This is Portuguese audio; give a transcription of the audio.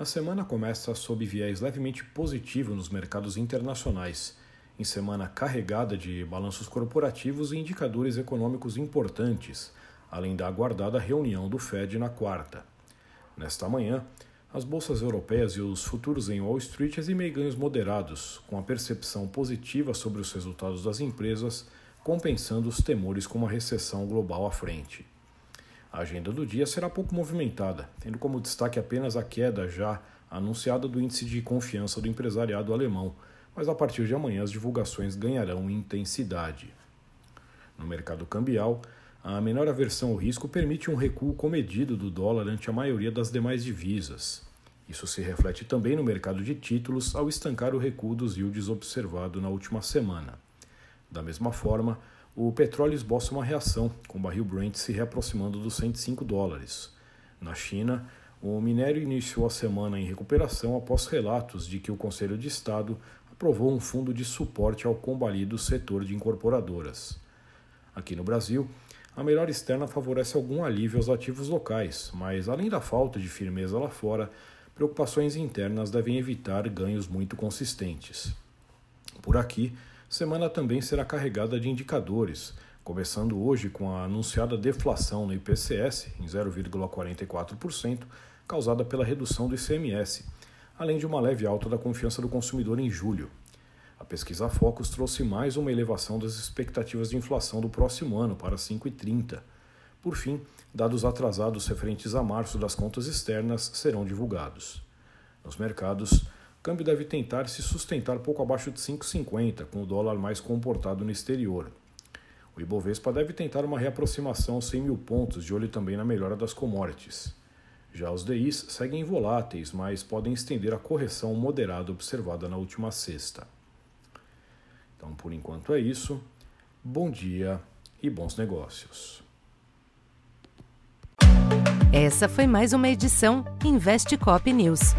A semana começa sob viés levemente positivo nos mercados internacionais, em semana carregada de balanços corporativos e indicadores econômicos importantes, além da aguardada reunião do Fed na quarta. Nesta manhã, as bolsas europeias e os futuros em Wall Street exibem ganhos moderados, com a percepção positiva sobre os resultados das empresas, compensando os temores com uma recessão global à frente. A agenda do dia será pouco movimentada, tendo como destaque apenas a queda já anunciada do índice de confiança do empresariado alemão, mas a partir de amanhã as divulgações ganharão intensidade. No mercado cambial, a menor aversão ao risco permite um recuo comedido do dólar ante a maioria das demais divisas. Isso se reflete também no mercado de títulos ao estancar o recuo dos yields observado na última semana. Da mesma forma, o petróleo esboça uma reação, com o barril Brent se reaproximando dos 105 dólares. Na China, o minério iniciou a semana em recuperação após relatos de que o Conselho de Estado aprovou um fundo de suporte ao combalido setor de incorporadoras. Aqui no Brasil, a melhor externa favorece algum alívio aos ativos locais, mas além da falta de firmeza lá fora, preocupações internas devem evitar ganhos muito consistentes. Por aqui, semana também será carregada de indicadores, começando hoje com a anunciada deflação no IPCS em 0,44%, causada pela redução do ICMS, além de uma leve alta da confiança do consumidor em julho. A pesquisa Focus trouxe mais uma elevação das expectativas de inflação do próximo ano para 5,30. Por fim, dados atrasados referentes a março das contas externas serão divulgados. Nos mercados, o câmbio deve tentar se sustentar pouco abaixo de 5,50, com o dólar mais comportado no exterior. O Ibovespa deve tentar uma reaproximação aos 100 mil pontos, de olho também na melhora das commodities. Já os DIs seguem voláteis, mas podem estender a correção moderada observada na última sexta. Então, por enquanto é isso. Bom dia e bons negócios. Essa foi mais uma edição Investe Cop News.